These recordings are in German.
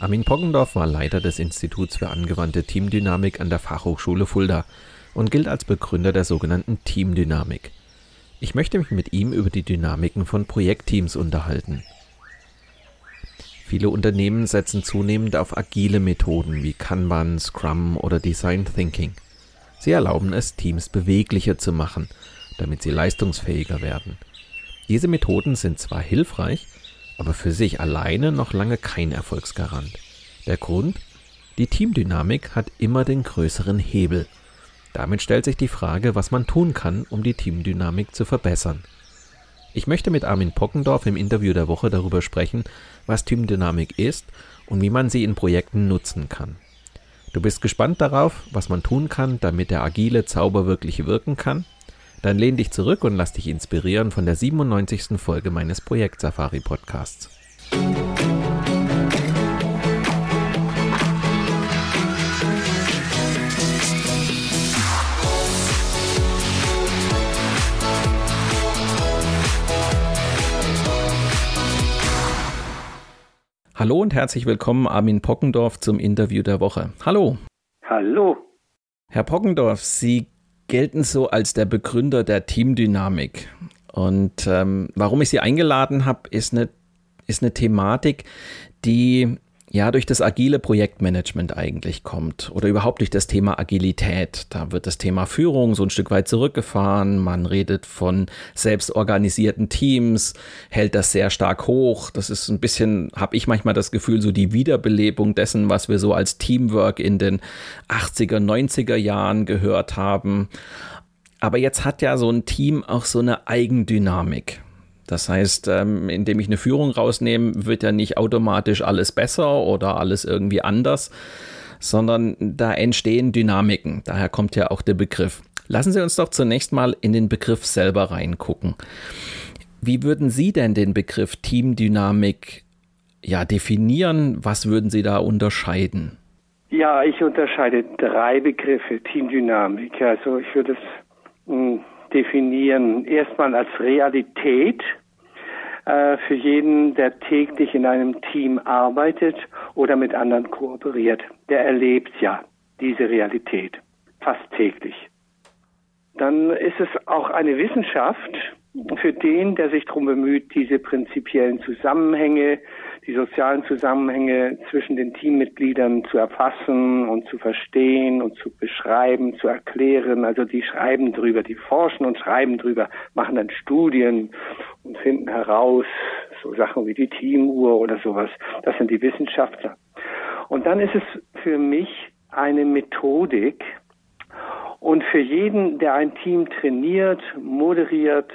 Armin Poggendorf war Leiter des Instituts für angewandte Teamdynamik an der Fachhochschule Fulda und gilt als Begründer der sogenannten Teamdynamik. Ich möchte mich mit ihm über die Dynamiken von Projektteams unterhalten. Viele Unternehmen setzen zunehmend auf agile Methoden wie Kanban, Scrum oder Design Thinking. Sie erlauben es, Teams beweglicher zu machen, damit sie leistungsfähiger werden. Diese Methoden sind zwar hilfreich, aber für sich alleine noch lange kein Erfolgsgarant. Der Grund? Die Teamdynamik hat immer den größeren Hebel. Damit stellt sich die Frage, was man tun kann, um die Teamdynamik zu verbessern. Ich möchte mit Armin Pockendorf im Interview der Woche darüber sprechen, was Teamdynamik ist und wie man sie in Projekten nutzen kann. Du bist gespannt darauf, was man tun kann, damit der agile Zauber wirklich wirken kann? Dann lehn dich zurück und lass dich inspirieren von der 97. Folge meines Projekt Safari Podcasts. Hallo und herzlich willkommen, Armin Pockendorf, zum Interview der Woche. Hallo. Hallo. Herr Pockendorf, Sie gelten so als der Begründer der Teamdynamik. Und ähm, warum ich sie eingeladen habe, ist eine, ist eine Thematik, die ja durch das agile Projektmanagement eigentlich kommt oder überhaupt durch das Thema Agilität. Da wird das Thema Führung so ein Stück weit zurückgefahren. Man redet von selbstorganisierten Teams, hält das sehr stark hoch. Das ist ein bisschen, habe ich manchmal das Gefühl, so die Wiederbelebung dessen, was wir so als Teamwork in den 80er, 90er Jahren gehört haben. Aber jetzt hat ja so ein Team auch so eine Eigendynamik. Das heißt, ähm, indem ich eine Führung rausnehme, wird ja nicht automatisch alles besser oder alles irgendwie anders, sondern da entstehen Dynamiken. Daher kommt ja auch der Begriff. Lassen Sie uns doch zunächst mal in den Begriff selber reingucken. Wie würden Sie denn den Begriff Teamdynamik ja definieren? Was würden Sie da unterscheiden? Ja, ich unterscheide drei Begriffe Teamdynamik. Also ich würde es hm, definieren. Erstmal als Realität äh, für jeden, der täglich in einem Team arbeitet oder mit anderen kooperiert. Der erlebt ja diese Realität fast täglich. Dann ist es auch eine Wissenschaft für den, der sich darum bemüht, diese prinzipiellen Zusammenhänge die sozialen Zusammenhänge zwischen den Teammitgliedern zu erfassen und zu verstehen und zu beschreiben, zu erklären. Also die schreiben drüber, die forschen und schreiben drüber, machen dann Studien und finden heraus, so Sachen wie die Teamuhr oder sowas. Das sind die Wissenschaftler. Und dann ist es für mich eine Methodik und für jeden, der ein Team trainiert, moderiert,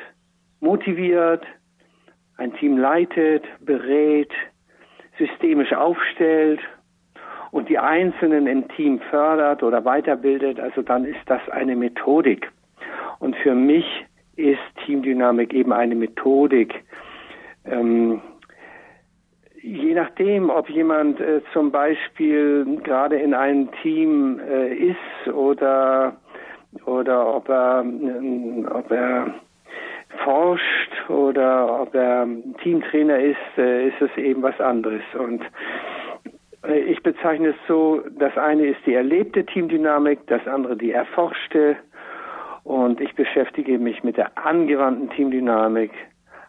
motiviert, ein Team leitet, berät, systemisch aufstellt und die Einzelnen im Team fördert oder weiterbildet, also dann ist das eine Methodik. Und für mich ist Teamdynamik eben eine Methodik. Ähm, je nachdem, ob jemand äh, zum Beispiel gerade in einem Team äh, ist oder oder ob er, äh, ob er forscht oder ob er Teamtrainer ist, äh, ist es eben was anderes. Und äh, ich bezeichne es so, das eine ist die erlebte Teamdynamik, das andere die erforschte. Und ich beschäftige mich mit der angewandten Teamdynamik,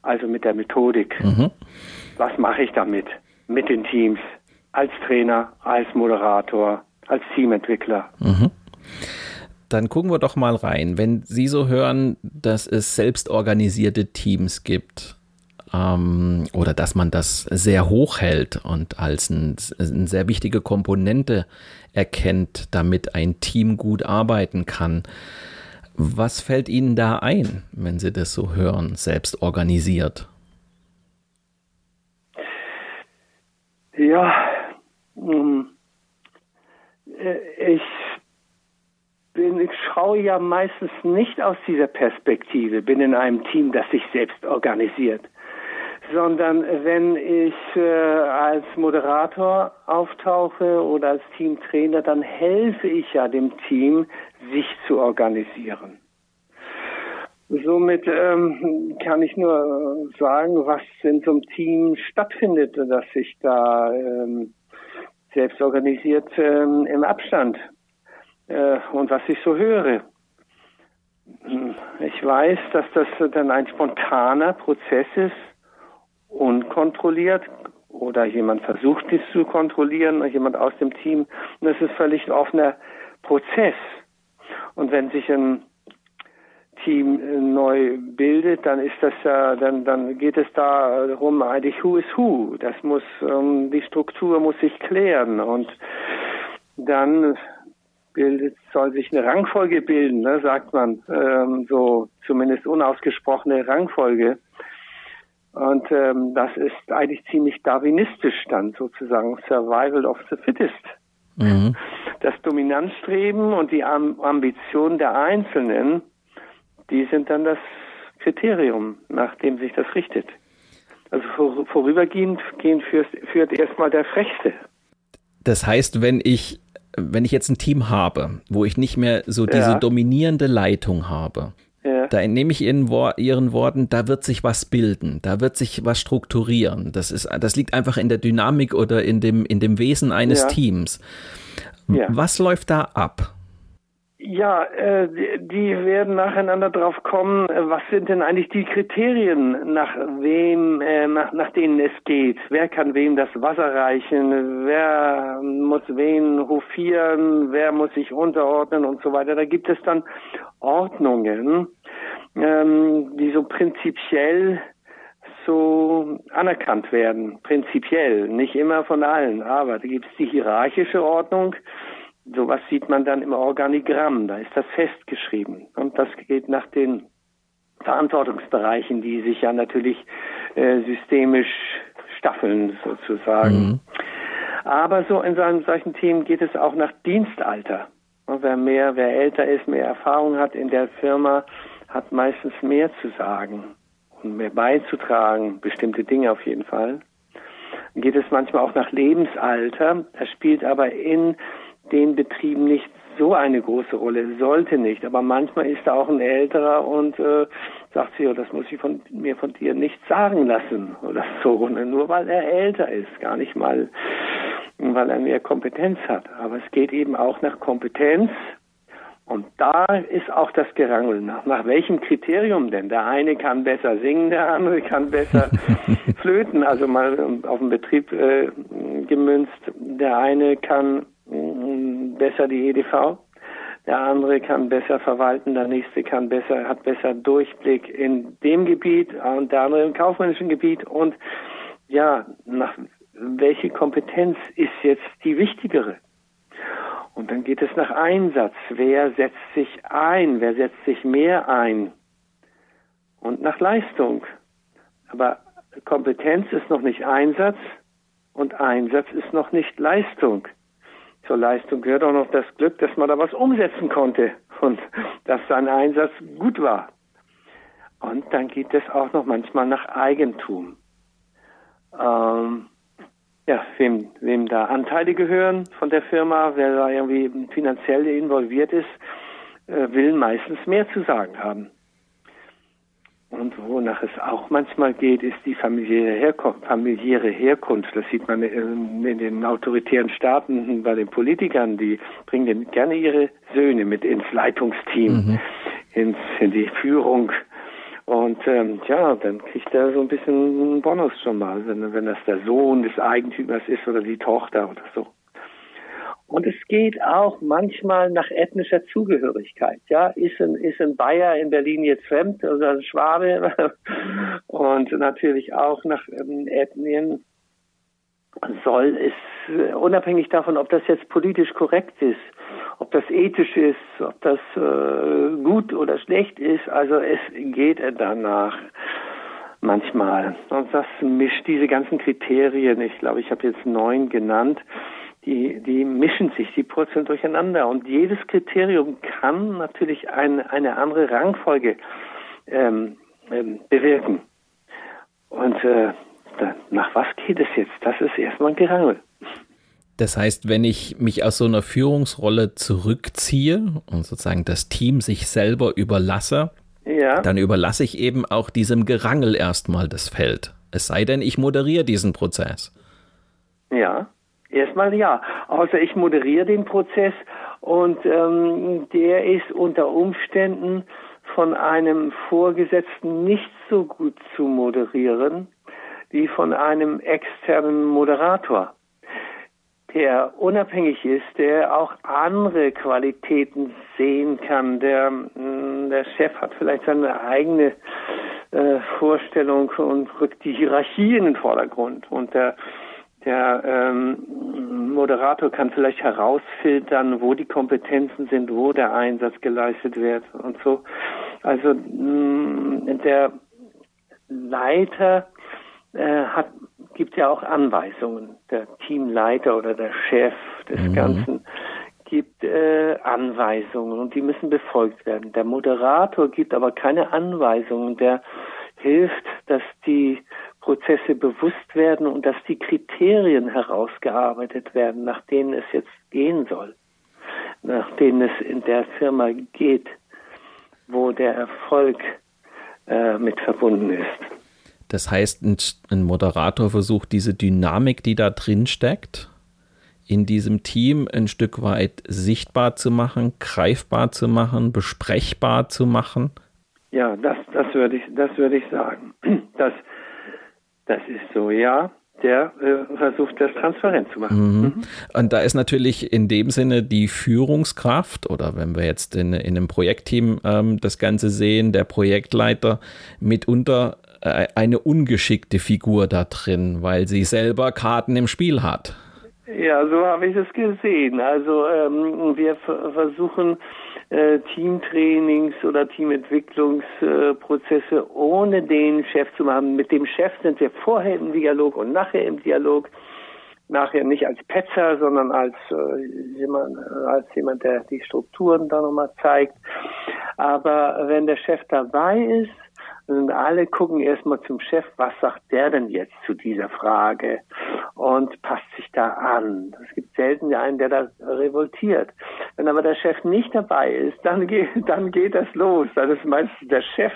also mit der Methodik. Mhm. Was mache ich damit? Mit den Teams, als Trainer, als Moderator, als Teamentwickler. Mhm. Dann gucken wir doch mal rein. Wenn Sie so hören, dass es selbstorganisierte Teams gibt ähm, oder dass man das sehr hoch hält und als ein, eine sehr wichtige Komponente erkennt, damit ein Team gut arbeiten kann, was fällt Ihnen da ein, wenn Sie das so hören, selbst organisiert? Ja, ähm, ich bin, ich schaue ja meistens nicht aus dieser Perspektive, bin in einem Team, das sich selbst organisiert, sondern wenn ich äh, als Moderator auftauche oder als Teamtrainer, dann helfe ich ja dem Team, sich zu organisieren. Somit ähm, kann ich nur sagen, was in so einem Team stattfindet, dass sich da ähm, selbst organisiert ähm, im Abstand äh, und was ich so höre. Ich weiß, dass das dann ein spontaner Prozess ist, unkontrolliert oder jemand versucht dies zu kontrollieren, jemand aus dem Team. Und das ist völlig ein offener Prozess. Und wenn sich ein Team äh, neu bildet, dann ist das ja, dann, dann geht es darum, eigentlich who is who. Das muss, ähm, die Struktur muss sich klären und dann bildet, soll sich eine Rangfolge bilden, ne, sagt man, ähm, so zumindest unausgesprochene Rangfolge. Und ähm, das ist eigentlich ziemlich darwinistisch dann sozusagen Survival of the Fittest. Mhm. Das Dominanzstreben und die Ambition der Einzelnen die sind dann das Kriterium, nach dem sich das richtet. Also vor, vorübergehend führt, führt erstmal der Frechste. Das heißt, wenn ich, wenn ich jetzt ein Team habe, wo ich nicht mehr so diese ja. dominierende Leitung habe, ja. da entnehme ich Ihren, Ihren Worten, da wird sich was bilden, da wird sich was strukturieren. Das ist, das liegt einfach in der Dynamik oder in dem, in dem Wesen eines ja. Teams. Was läuft da ab? Ja, äh, die werden nacheinander drauf kommen, äh, was sind denn eigentlich die Kriterien, nach wem, äh, nach, nach denen es geht? Wer kann wem das Wasser reichen? Wer muss wen hofieren? Wer muss sich unterordnen und so weiter? Da gibt es dann Ordnungen, ähm, die so prinzipiell so anerkannt werden. Prinzipiell, nicht immer von allen, aber da gibt es die hierarchische Ordnung, Sowas sieht man dann im Organigramm, da ist das festgeschrieben. Und das geht nach den Verantwortungsbereichen, die sich ja natürlich äh, systemisch staffeln sozusagen. Mhm. Aber so in einem solchen Team geht es auch nach Dienstalter. Und wer mehr, wer älter ist, mehr Erfahrung hat in der Firma, hat meistens mehr zu sagen und mehr beizutragen, bestimmte Dinge auf jeden Fall. Dann geht es manchmal auch nach Lebensalter. Das spielt aber in den Betrieben nicht so eine große Rolle, sollte nicht. Aber manchmal ist da auch ein Älterer und äh, sagt sich, oh, das muss ich von mir von dir nicht sagen lassen oder so. Ne? Nur weil er älter ist, gar nicht mal, weil er mehr Kompetenz hat. Aber es geht eben auch nach Kompetenz. Und da ist auch das Gerangel. Nach, nach welchem Kriterium denn? Der eine kann besser singen, der andere kann besser flöten. Also mal auf den Betrieb äh, gemünzt. Der eine kann besser die EDV, der andere kann besser verwalten, der nächste kann besser, hat besser Durchblick in dem Gebiet und der andere im kaufmännischen Gebiet und ja, nach welche Kompetenz ist jetzt die wichtigere? Und dann geht es nach Einsatz. Wer setzt sich ein? Wer setzt sich mehr ein? Und nach Leistung. Aber Kompetenz ist noch nicht Einsatz und Einsatz ist noch nicht Leistung zur Leistung gehört auch noch das Glück, dass man da was umsetzen konnte und dass sein Einsatz gut war. Und dann geht es auch noch manchmal nach Eigentum. Ähm, ja, wem, wem da Anteile gehören von der Firma, wer da irgendwie finanziell involviert ist, äh, will meistens mehr zu sagen haben. Und wonach es auch manchmal geht, ist die familiäre, Herkunft, familiäre Herkunft. Das sieht man in den autoritären Staaten bei den Politikern. Die bringen gerne ihre Söhne mit ins Leitungsteam, mhm. ins, in die Führung. Und ähm, ja, dann kriegt er so ein bisschen einen Bonus schon mal, wenn, wenn das der Sohn des Eigentümers ist oder die Tochter oder so. Und es geht auch manchmal nach ethnischer Zugehörigkeit. Ja, ist ein, ist ein Bayer in Berlin jetzt fremd oder ein Schwabe? Und natürlich auch nach ähm, Ethnien soll es, äh, unabhängig davon, ob das jetzt politisch korrekt ist, ob das ethisch ist, ob das äh, gut oder schlecht ist, also es geht danach manchmal. Und das mischt diese ganzen Kriterien, ich glaube, ich habe jetzt neun genannt, die, die mischen sich, die purzeln durcheinander. Und jedes Kriterium kann natürlich eine, eine andere Rangfolge ähm, ähm, bewirken. Und äh, nach was geht es jetzt? Das ist erstmal ein Gerangel. Das heißt, wenn ich mich aus so einer Führungsrolle zurückziehe und sozusagen das Team sich selber überlasse, ja. dann überlasse ich eben auch diesem Gerangel erstmal das Feld. Es sei denn, ich moderiere diesen Prozess. Ja, erstmal ja. Außer ich moderiere den Prozess und ähm, der ist unter Umständen von einem Vorgesetzten nicht so gut zu moderieren wie von einem externen Moderator der unabhängig ist, der auch andere Qualitäten sehen kann. Der, mm, der Chef hat vielleicht seine eigene äh, Vorstellung und rückt die Hierarchie in den Vordergrund. Und der, der ähm, Moderator kann vielleicht herausfiltern, wo die Kompetenzen sind, wo der Einsatz geleistet wird und so. Also mh, mm, der Leiter äh, hat gibt ja auch Anweisungen. Der Teamleiter oder der Chef des mhm. Ganzen gibt äh, Anweisungen und die müssen befolgt werden. Der Moderator gibt aber keine Anweisungen. Der hilft, dass die Prozesse bewusst werden und dass die Kriterien herausgearbeitet werden, nach denen es jetzt gehen soll, nach denen es in der Firma geht, wo der Erfolg äh, mit verbunden ist. Das heißt, ein, Moderator versucht diese Dynamik, die da drin steckt, in diesem Team ein Stück weit sichtbar zu machen, greifbar zu machen, besprechbar zu machen. Ja, das, das würde ich, das würde ich sagen. Das, das ist so, ja. Der äh, versucht, das transparent zu machen. Mhm. Mhm. Und da ist natürlich in dem Sinne die Führungskraft oder wenn wir jetzt in, in einem Projektteam ähm, das Ganze sehen, der Projektleiter mitunter äh, eine ungeschickte Figur da drin, weil sie selber Karten im Spiel hat. Ja, so habe ich es gesehen. Also ähm, wir versuchen äh, Teamtrainings oder Teamentwicklungsprozesse ohne den Chef zu machen. Mit dem Chef sind wir vorher im Dialog und nachher im Dialog. Nachher nicht als Petzer, sondern als äh, jemand, als jemand, der die Strukturen da nochmal zeigt. Aber wenn der Chef dabei ist, und alle gucken erstmal zum Chef, was sagt der denn jetzt zu dieser Frage und passt sich da an. Es gibt selten einen, der da revoltiert. Wenn aber der Chef nicht dabei ist, dann geht, dann geht das los. Das ist meistens der Chef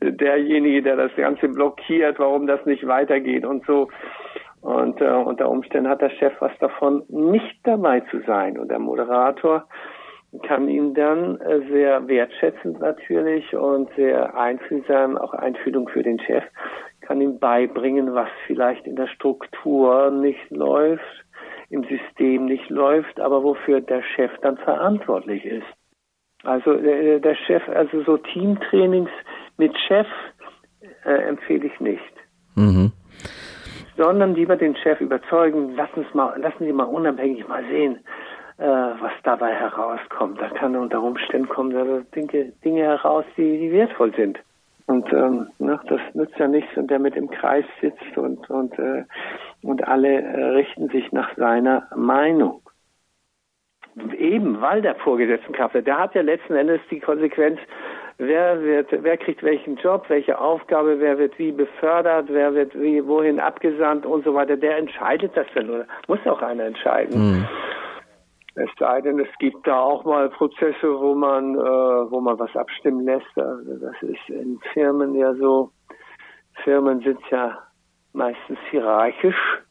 derjenige, der das Ganze blockiert, warum das nicht weitergeht und so. Und äh, unter Umständen hat der Chef was davon, nicht dabei zu sein. Und der Moderator kann ihm dann äh, sehr wertschätzend natürlich und sehr einfühlsam, auch Einfühlung für den Chef, kann ihm beibringen, was vielleicht in der Struktur nicht läuft, im System nicht läuft, aber wofür der Chef dann verantwortlich ist. Also der, der Chef, also so Teamtrainings mit Chef äh, empfehle ich nicht. Mhm. Sondern lieber den Chef überzeugen, lassen, mal, lassen Sie mal unabhängig mal sehen, äh, was dabei herauskommt. Da kann unter Umständen kommen da Dinge, Dinge heraus, die, die wertvoll sind. Und ähm, ne, das nützt ja nichts, und der mit im Kreis sitzt und und äh, und alle äh, richten sich nach seiner Meinung. Eben weil der Vorgesetzten Kraft hat. Der hat ja letzten Endes die Konsequenz, wer wird, wer kriegt welchen Job, welche Aufgabe, wer wird wie befördert, wer wird wie wohin abgesandt und so weiter. Der entscheidet das dann oder muss auch einer entscheiden. Mhm. Es sei denn, es gibt da auch mal Prozesse, wo man, äh, wo man was abstimmen lässt. Also das ist in Firmen ja so. Firmen sind ja meistens hierarchisch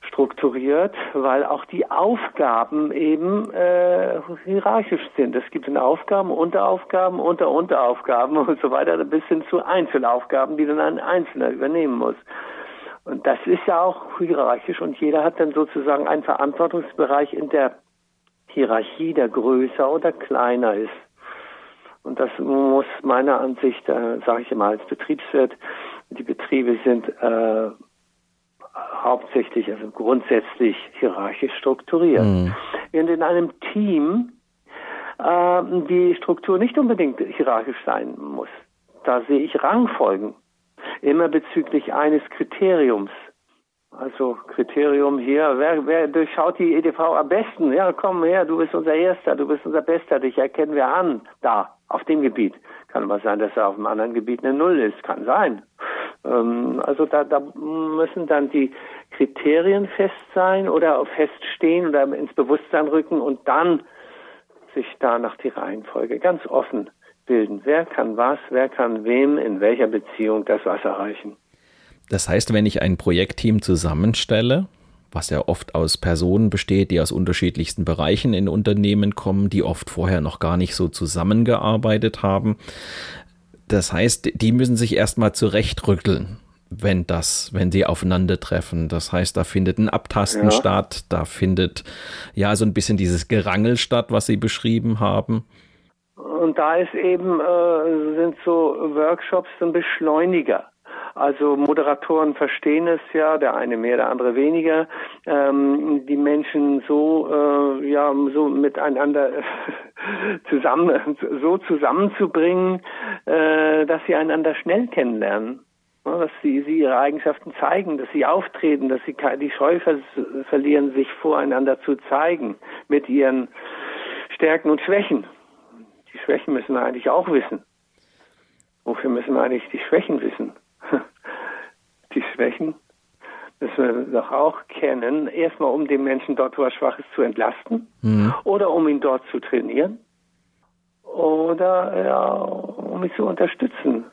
strukturiert, weil auch die Aufgaben eben äh, hierarchisch sind. Es gibt Aufgaben, Unteraufgaben, Unter Unteraufgaben und so weiter, bis hin zu Einzelaufgaben, die dann ein Einzelner übernehmen muss. Und das ist ja auch hierarchisch und jeder hat dann sozusagen einen Verantwortungsbereich in der Hierarchie da größer oder kleiner ist. Und das muss meiner Ansicht, äh, sage ich immer als Betriebswirt, die Betriebe sind äh, hauptsächlich, also grundsätzlich hierarchisch strukturiert. Mhm. Während in einem Team äh, die Struktur nicht unbedingt hierarchisch sein muss. Da sehe ich Rangfolgen, immer bezüglich eines Kriteriums. Also Kriterium hier, wer, wer durchschaut die EDV am besten? Ja, komm her, du bist unser Erster, du bist unser Bester, dich erkennen wir an. Da, auf dem Gebiet. Kann aber sein, dass er auf einem anderen Gebiet eine Null ist. Kann sein. Ähm, also da, da müssen dann die Kriterien fest sein oder feststehen oder ins Bewusstsein rücken und dann sich da nach die Reihenfolge ganz offen bilden. Wer kann was, wer kann wem in welcher Beziehung das was erreichen. Das heißt, wenn ich ein Projektteam zusammenstelle, was ja oft aus Personen besteht, die aus unterschiedlichsten Bereichen in Unternehmen kommen, die oft vorher noch gar nicht so zusammengearbeitet haben. Das heißt, die müssen sich erstmal zurechtrütteln, wenn das, wenn sie aufeinandertreffen. Das heißt, da findet ein Abtasten ja. statt, da findet ja so ein bisschen dieses Gerangel statt, was Sie beschrieben haben. Und da ist eben, äh, sind so Workshops ein Beschleuniger. Also Moderatoren verstehen es ja, der eine mehr, der andere weniger, ähm, die Menschen so äh, ja so miteinander zusammen so zusammenzubringen, äh, dass sie einander schnell kennenlernen dass sie, sie ihre Eigenschaften zeigen, dass sie auftreten, dass sie die Scheu ver verlieren, sich voreinander zu zeigen mit ihren Stärken und Schwächen. Die Schwächen müssen wir eigentlich auch wissen. Wofür müssen wir eigentlich die Schwächen wissen? Schwächen müssen wir doch auch kennen, erstmal um den Menschen dort, wo er schwach ist, zu entlasten mhm. oder um ihn dort zu trainieren oder ja, um ihn zu unterstützen.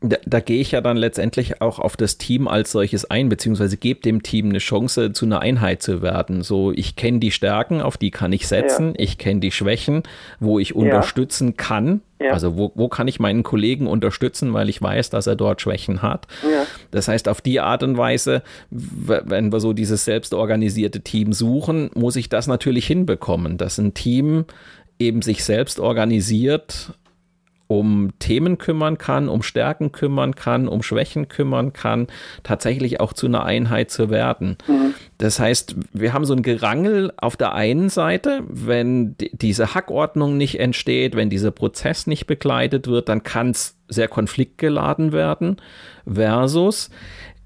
Da, da, gehe ich ja dann letztendlich auch auf das Team als solches ein, beziehungsweise gebe dem Team eine Chance, zu einer Einheit zu werden. So, ich kenne die Stärken, auf die kann ich setzen, ja. ich kenne die Schwächen, wo ich ja. unterstützen kann. Ja. Also wo, wo kann ich meinen Kollegen unterstützen, weil ich weiß, dass er dort Schwächen hat. Das heißt, auf die Art und Weise, wenn wir so dieses selbstorganisierte Team suchen, muss ich das natürlich hinbekommen, dass ein Team eben sich selbst organisiert um Themen kümmern kann, um Stärken kümmern kann, um Schwächen kümmern kann, tatsächlich auch zu einer Einheit zu werden. Mhm. Das heißt, wir haben so ein Gerangel auf der einen Seite, wenn diese Hackordnung nicht entsteht, wenn dieser Prozess nicht begleitet wird, dann kann es sehr konfliktgeladen werden, versus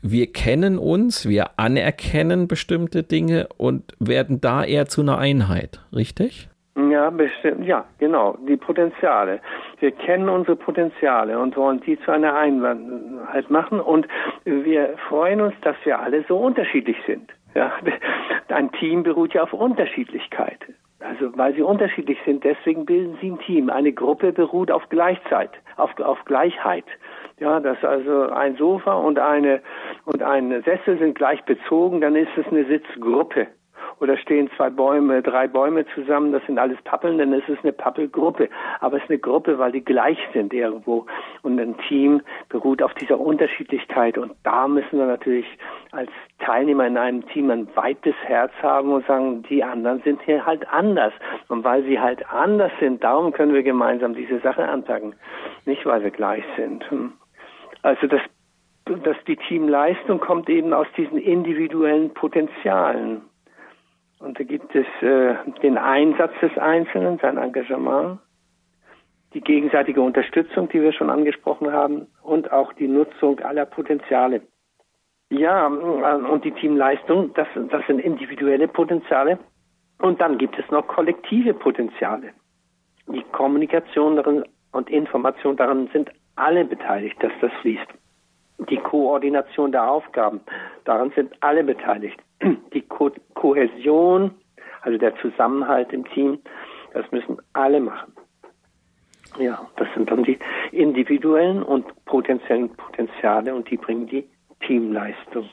wir kennen uns, wir anerkennen bestimmte Dinge und werden da eher zu einer Einheit, richtig? Ja, bestimmt, ja, genau, die Potenziale. Wir kennen unsere Potenziale und wollen die zu einer Einheit machen und wir freuen uns, dass wir alle so unterschiedlich sind. Ja, ein Team beruht ja auf Unterschiedlichkeit. Also, weil sie unterschiedlich sind, deswegen bilden sie ein Team. Eine Gruppe beruht auf Gleichzeit, auf, auf Gleichheit. Ja, dass also ein Sofa und eine, und ein Sessel sind gleich bezogen, dann ist es eine Sitzgruppe oder stehen zwei Bäume, drei Bäume zusammen, das sind alles Pappeln, ist es eine Pappelgruppe. Aber es ist eine Gruppe, weil die gleich sind irgendwo. Und ein Team beruht auf dieser Unterschiedlichkeit. Und da müssen wir natürlich als Teilnehmer in einem Team ein weites Herz haben und sagen, die anderen sind hier halt anders. Und weil sie halt anders sind, darum können wir gemeinsam diese Sache anpacken. Nicht, weil wir gleich sind. Hm. Also das dass die Teamleistung kommt eben aus diesen individuellen Potenzialen. Und da gibt es äh, den Einsatz des Einzelnen, sein Engagement, die gegenseitige Unterstützung, die wir schon angesprochen haben, und auch die Nutzung aller Potenziale. Ja, äh, und die Teamleistung, das, das sind individuelle Potenziale. Und dann gibt es noch kollektive Potenziale. Die Kommunikation darin und Information darin sind alle beteiligt, dass das fließt. Die Koordination der Aufgaben, daran sind alle beteiligt die Ko Kohäsion, also der Zusammenhalt im Team, das müssen alle machen. Ja, das sind dann die individuellen und potenziellen Potenziale und die bringen die Teamleistung.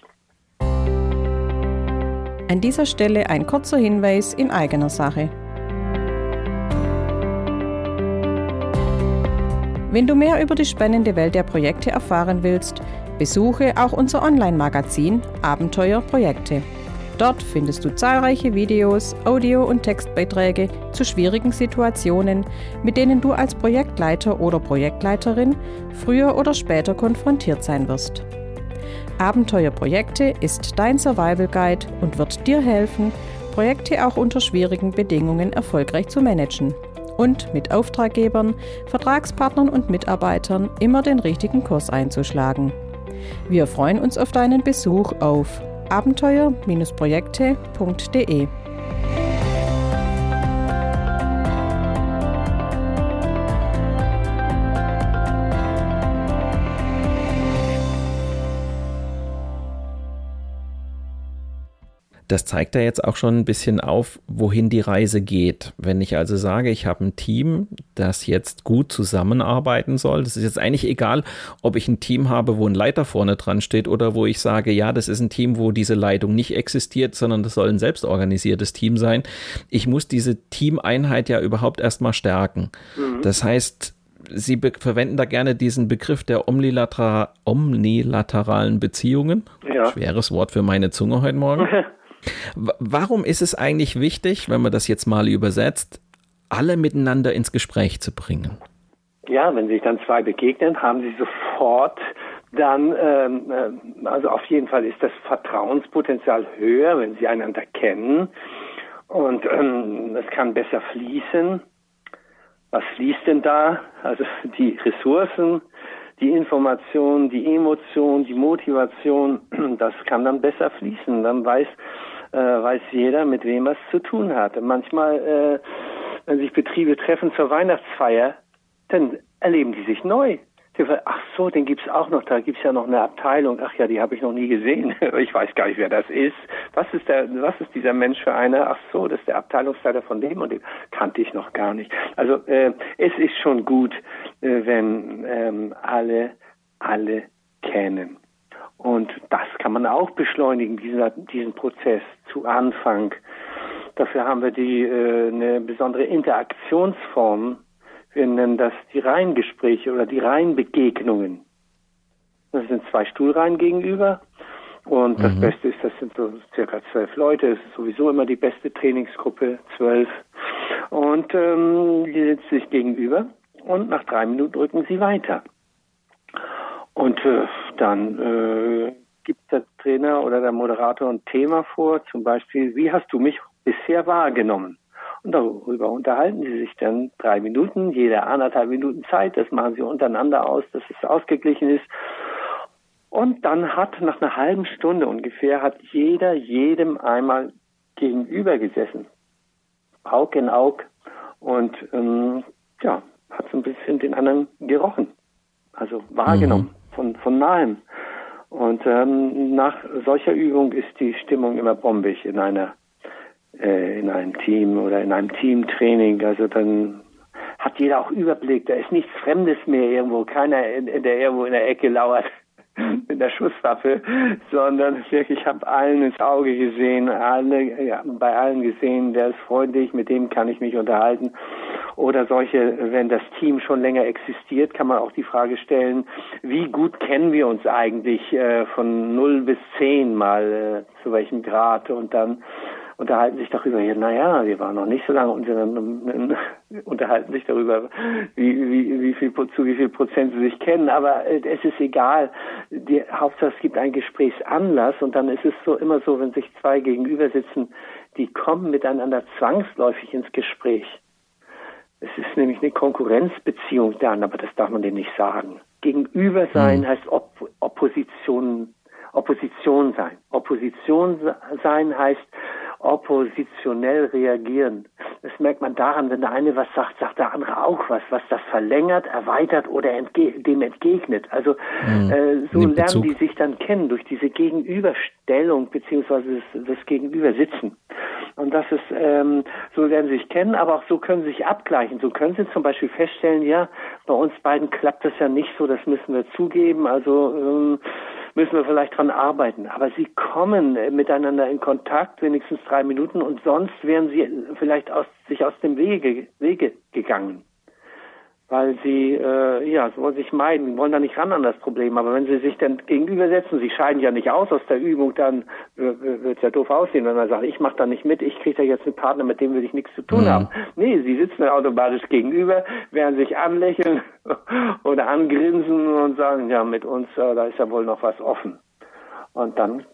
An dieser Stelle ein kurzer Hinweis in eigener Sache. Wenn du mehr über die spannende Welt der Projekte erfahren willst, besuche auch unser Online-Magazin Abenteuer Projekte. Dort findest du zahlreiche Videos, Audio- und Textbeiträge zu schwierigen Situationen, mit denen du als Projektleiter oder Projektleiterin früher oder später konfrontiert sein wirst. Abenteuerprojekte ist dein Survival Guide und wird dir helfen, Projekte auch unter schwierigen Bedingungen erfolgreich zu managen und mit Auftraggebern, Vertragspartnern und Mitarbeitern immer den richtigen Kurs einzuschlagen. Wir freuen uns auf deinen Besuch auf abenteuer-projekte.de. das zeigt ja jetzt auch schon ein bisschen auf, wohin die Reise geht. Wenn ich also sage, ich habe ein Team, das jetzt gut zusammenarbeiten soll, das ist jetzt eigentlich egal, ob ich ein Team habe, wo ein Leiter vorne dran steht oder wo ich sage, ja, das ist ein Team, wo diese Leitung nicht existiert, sondern das soll ein selbstorganisiertes Team sein. Ich muss diese Teameinheit ja überhaupt erstmal stärken. Mhm. Das heißt, Sie verwenden da gerne diesen Begriff der omnilateral omnilateralen Beziehungen. Ja. Schweres Wort für meine Zunge heute Morgen. Warum ist es eigentlich wichtig, wenn man das jetzt mal übersetzt, alle miteinander ins Gespräch zu bringen? Ja, wenn sich dann zwei begegnen, haben sie sofort dann, ähm, äh, also auf jeden Fall ist das Vertrauenspotenzial höher, wenn sie einander kennen und ähm, es kann besser fließen. Was fließt denn da? Also die Ressourcen, die Information, die Emotion, die Motivation, das kann dann besser fließen. Dann weiß, äh, weiß jeder, mit wem er es zu tun hat. Manchmal, äh, wenn sich Betriebe treffen zur Weihnachtsfeier, dann erleben die sich neu. Ach so, den gibt's auch noch, da gibt's ja noch eine Abteilung. Ach ja, die habe ich noch nie gesehen. Ich weiß gar nicht, wer das ist. Was ist der, was ist dieser Mensch für einer? Ach so, das ist der Abteilungsleiter von dem und dem kannte ich noch gar nicht. Also äh, es ist schon gut, äh, wenn ähm, alle alle kennen. Und das kann man auch beschleunigen, dieser, diesen Prozess zu Anfang. Dafür haben wir die äh, eine besondere Interaktionsform wir nennen das die Reihengespräche oder die Reihenbegegnungen. Das sind zwei Stuhlreihen gegenüber. Und das mhm. Beste ist, das sind so circa zwölf Leute. Es ist sowieso immer die beste Trainingsgruppe, zwölf. Und ähm, die sitzen sich gegenüber und nach drei Minuten rücken sie weiter. Und äh, dann äh, gibt der Trainer oder der Moderator ein Thema vor, zum Beispiel, wie hast du mich bisher wahrgenommen? Und darüber unterhalten sie sich dann drei Minuten, jeder anderthalb Minuten Zeit. Das machen sie untereinander aus, dass es ausgeglichen ist. Und dann hat nach einer halben Stunde ungefähr hat jeder jedem einmal gegenüber gesessen. Aug in Aug. Und ähm, ja, hat so ein bisschen den anderen gerochen. Also wahrgenommen. Von, von nahem. Und ähm, nach solcher Übung ist die Stimmung immer bombig in einer äh, in einem Team oder in einem Teamtraining. Also dann hat jeder auch Überblick. Da ist nichts Fremdes mehr irgendwo. Keiner, in, in der irgendwo in der Ecke lauert mit der Schusswaffe, sondern wirklich, ich habe allen ins Auge gesehen, alle, ja, bei allen gesehen, der ist freundlich, mit dem kann ich mich unterhalten. Oder solche, wenn das Team schon länger existiert, kann man auch die Frage stellen, wie gut kennen wir uns eigentlich äh, von 0 bis 10 mal, äh, zu welchem Grad und dann unterhalten sich darüber, ja, naja, wir waren noch nicht so lange und dann unterhalten sich darüber, wie, wie, wie viel, zu wie viel Prozent sie sich kennen, aber äh, es ist egal. Die Hauptsache es gibt einen Gesprächsanlass und dann ist es so immer so, wenn sich zwei gegenüber sitzen, die kommen miteinander zwangsläufig ins Gespräch. Es ist nämlich eine Konkurrenzbeziehung dann, aber das darf man denen nicht sagen. Gegenüber sein mhm. heißt Op Opposition, Opposition sein. Opposition sein heißt, oppositionell reagieren. Das merkt man daran, wenn der eine was sagt, sagt der andere auch was, was das verlängert, erweitert oder entge dem entgegnet. Also mhm. äh, so lernen die sich dann kennen durch diese Gegenüberstellung beziehungsweise das, das Gegenübersitzen. Und das ist, ähm, so lernen sie sich kennen, aber auch so können sie sich abgleichen. So können sie zum Beispiel feststellen, ja, bei uns beiden klappt das ja nicht so, das müssen wir zugeben. Also ähm, müssen wir vielleicht dran arbeiten. Aber sie kommen äh, miteinander in Kontakt, wenigstens drei Minuten, und sonst wären sie vielleicht aus, sich aus dem Wege, Wege gegangen. Weil sie äh, ja wollen sich meiden, wollen da nicht ran an das Problem. Aber wenn sie sich dann gegenübersetzen, sie scheiden ja nicht aus aus der Übung, dann wird es ja doof aussehen, wenn man sagt, ich mache da nicht mit, ich kriege da jetzt einen Partner, mit dem will ich nichts zu tun mhm. haben. Nee, sie sitzen automatisch gegenüber, werden sich anlächeln oder angrinsen und sagen, ja, mit uns, äh, da ist ja wohl noch was offen. Und dann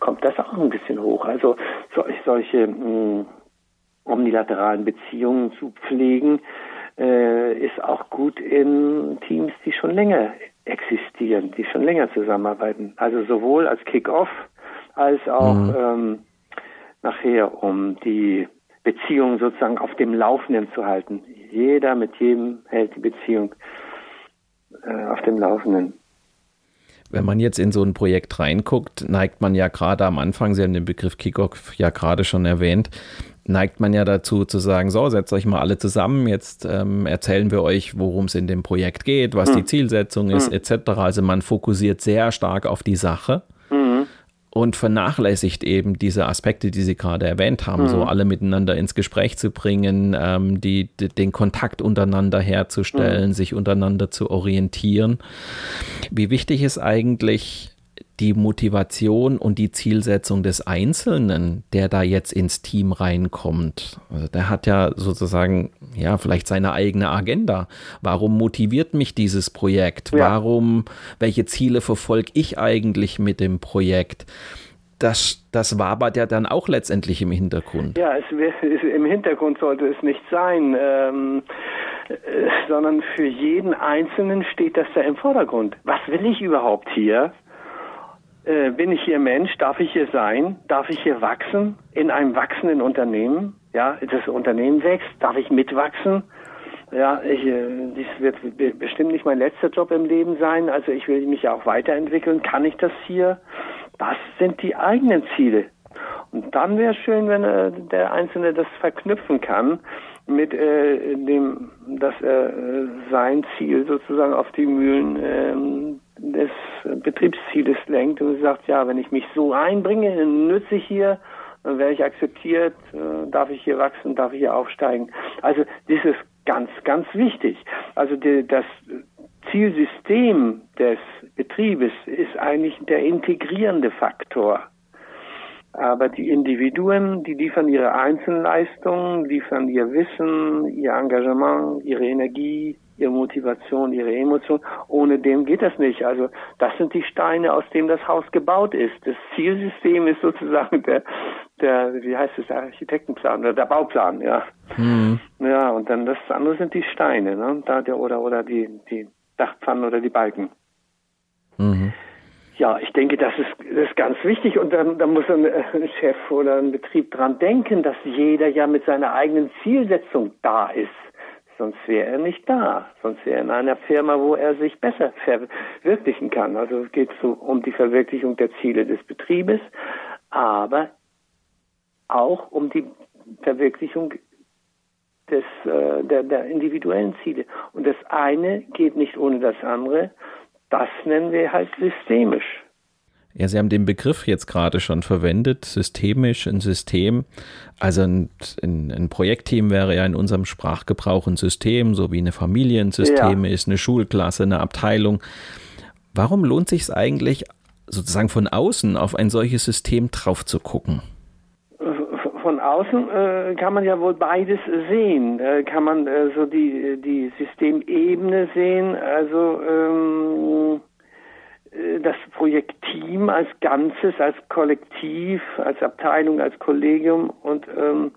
kommt das auch ein bisschen hoch. Also solche, solche mh, hm, omnilateralen Beziehungen zu pflegen, äh, ist auch gut in Teams, die schon länger existieren, die schon länger zusammenarbeiten. Also sowohl als Kick-off als auch mhm. ähm, nachher, um die Beziehung sozusagen auf dem Laufenden zu halten. Jeder mit jedem hält die Beziehung äh, auf dem Laufenden. Wenn man jetzt in so ein Projekt reinguckt, neigt man ja gerade am Anfang, Sie haben den Begriff Kickoff ja gerade schon erwähnt, neigt man ja dazu zu sagen, so, setzt euch mal alle zusammen, jetzt ähm, erzählen wir euch, worum es in dem Projekt geht, was hm. die Zielsetzung ist, hm. etc. Also man fokussiert sehr stark auf die Sache hm. und vernachlässigt eben diese Aspekte, die Sie gerade erwähnt haben, so hm. alle miteinander ins Gespräch zu bringen, ähm, die, die, den Kontakt untereinander herzustellen, hm. sich untereinander zu orientieren. Wie wichtig ist eigentlich die Motivation und die Zielsetzung des Einzelnen, der da jetzt ins Team reinkommt. Also der hat ja sozusagen, ja, vielleicht seine eigene Agenda. Warum motiviert mich dieses Projekt? Ja. Warum, welche Ziele verfolge ich eigentlich mit dem Projekt? Das, das wabert ja dann auch letztendlich im Hintergrund. Ja, es, es, im Hintergrund sollte es nicht sein, ähm, äh, sondern für jeden Einzelnen steht das da im Vordergrund. Was will ich überhaupt hier? Äh, bin ich hier Mensch? Darf ich hier sein? Darf ich hier wachsen in einem wachsenden Unternehmen? Ja, das Unternehmen wächst. Darf ich mitwachsen? Ja, ich, äh, dies wird bestimmt nicht mein letzter Job im Leben sein. Also ich will mich ja auch weiterentwickeln. Kann ich das hier? Was sind die eigenen Ziele? Und dann wäre schön, wenn äh, der Einzelne das verknüpfen kann mit äh, dem, dass er äh, sein Ziel sozusagen auf die Mühlen ähm, des Betriebszieles lenkt und sagt, ja, wenn ich mich so einbringe, nütze ich hier, dann werde ich akzeptiert, äh, darf ich hier wachsen, darf ich hier aufsteigen. Also das ist ganz, ganz wichtig. Also die, das Zielsystem des Betriebes ist eigentlich der integrierende Faktor. Aber die Individuen, die liefern ihre Einzelleistungen, liefern ihr Wissen, ihr Engagement, ihre Energie, ihre Motivation, ihre Emotion. Ohne dem geht das nicht. Also das sind die Steine, aus denen das Haus gebaut ist. Das Zielsystem ist sozusagen der, der wie heißt es, der Architektenplan oder der Bauplan, ja. Mhm. Ja, und dann das andere sind die Steine, ne? Da der, oder oder die, die Dachpfannen oder die Balken. Mhm. Ja, ich denke, das ist, das ist ganz wichtig und dann, dann muss ein, ein Chef oder ein Betrieb dran denken, dass jeder ja mit seiner eigenen Zielsetzung da ist. Sonst wäre er nicht da. Sonst wäre er in einer Firma, wo er sich besser verwirklichen kann. Also es geht so um die Verwirklichung der Ziele des Betriebes, aber auch um die Verwirklichung des, äh, der, der individuellen Ziele. Und das eine geht nicht ohne das andere. Das nennen wir halt systemisch. Ja, Sie haben den Begriff jetzt gerade schon verwendet, systemisch, ein System. Also ein, ein, ein, Projektteam wäre ja in unserem Sprachgebrauch ein System, so wie eine Familie ein System ja. ist, eine Schulklasse, eine Abteilung. Warum lohnt sich es eigentlich, sozusagen von außen auf ein solches System drauf zu gucken? Von außen äh, kann man ja wohl beides sehen. Äh, kann man äh, so die, die Systemebene sehen, also ähm, äh, das Projektteam als Ganzes, als Kollektiv, als Abteilung, als Kollegium und ähm,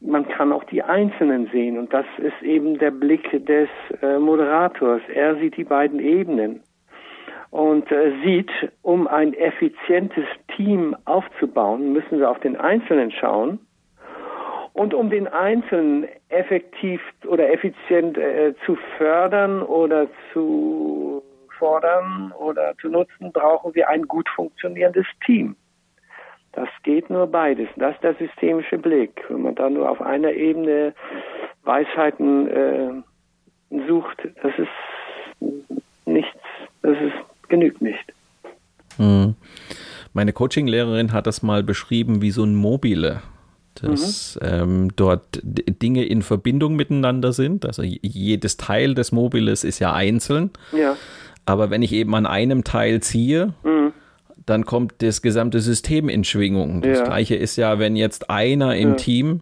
man kann auch die Einzelnen sehen und das ist eben der Blick des äh, Moderators. Er sieht die beiden Ebenen und äh, sieht, um ein effizientes Team aufzubauen, müssen wir auf den Einzelnen schauen. Und um den Einzelnen effektiv oder effizient äh, zu fördern oder zu fordern oder zu nutzen, brauchen wir ein gut funktionierendes Team. Das geht nur beides. Das ist der systemische Blick. Wenn man da nur auf einer Ebene Weisheiten äh, sucht, das ist nichts, das ist, genügt nicht. Hm. Meine Coaching-Lehrerin hat das mal beschrieben wie so ein Mobile. dass mhm. ähm, dort Dinge in Verbindung miteinander sind. Also jedes Teil des Mobiles ist ja einzeln. Ja. Aber wenn ich eben an einem Teil ziehe, mhm. dann kommt das gesamte System in Schwingung. Das ja. gleiche ist ja, wenn jetzt einer im ja. Team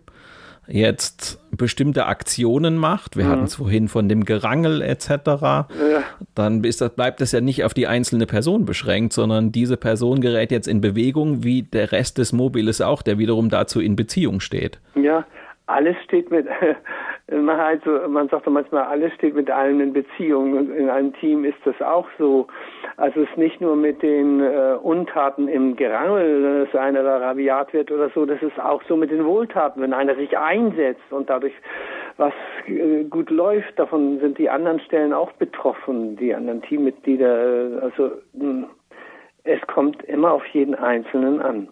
jetzt bestimmte Aktionen macht, wir mhm. hatten es vorhin von dem Gerangel etc., ja. dann ist das, bleibt das ja nicht auf die einzelne Person beschränkt, sondern diese Person gerät jetzt in Bewegung, wie der Rest des Mobiles auch, der wiederum dazu in Beziehung steht. Ja, alles steht mit, man, also, man sagt manchmal, alles steht mit allem in Beziehung in einem Team ist das auch so. Also es ist nicht nur mit den äh, Untaten im Gerangel, dass einer da rabiat wird oder so, das ist auch so mit den Wohltaten, wenn einer sich einsetzt und dadurch was äh, gut läuft, davon sind die anderen Stellen auch betroffen, die anderen Teammitglieder. Also mh, hm, es kommt immer auf jeden Einzelnen an.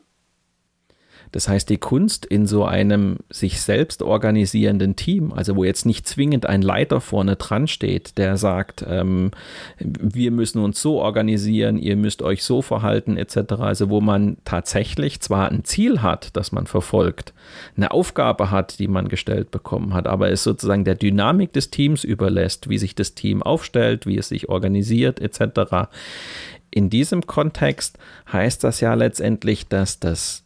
Das heißt, die Kunst in so einem sich selbst organisierenden Team, also wo jetzt nicht zwingend ein Leiter vorne dran steht, der sagt, ähm, wir müssen uns so organisieren, ihr müsst euch so verhalten etc., also wo man tatsächlich zwar ein Ziel hat, das man verfolgt, eine Aufgabe hat, die man gestellt bekommen hat, aber es sozusagen der Dynamik des Teams überlässt, wie sich das Team aufstellt, wie es sich organisiert etc. In diesem Kontext heißt das ja letztendlich, dass das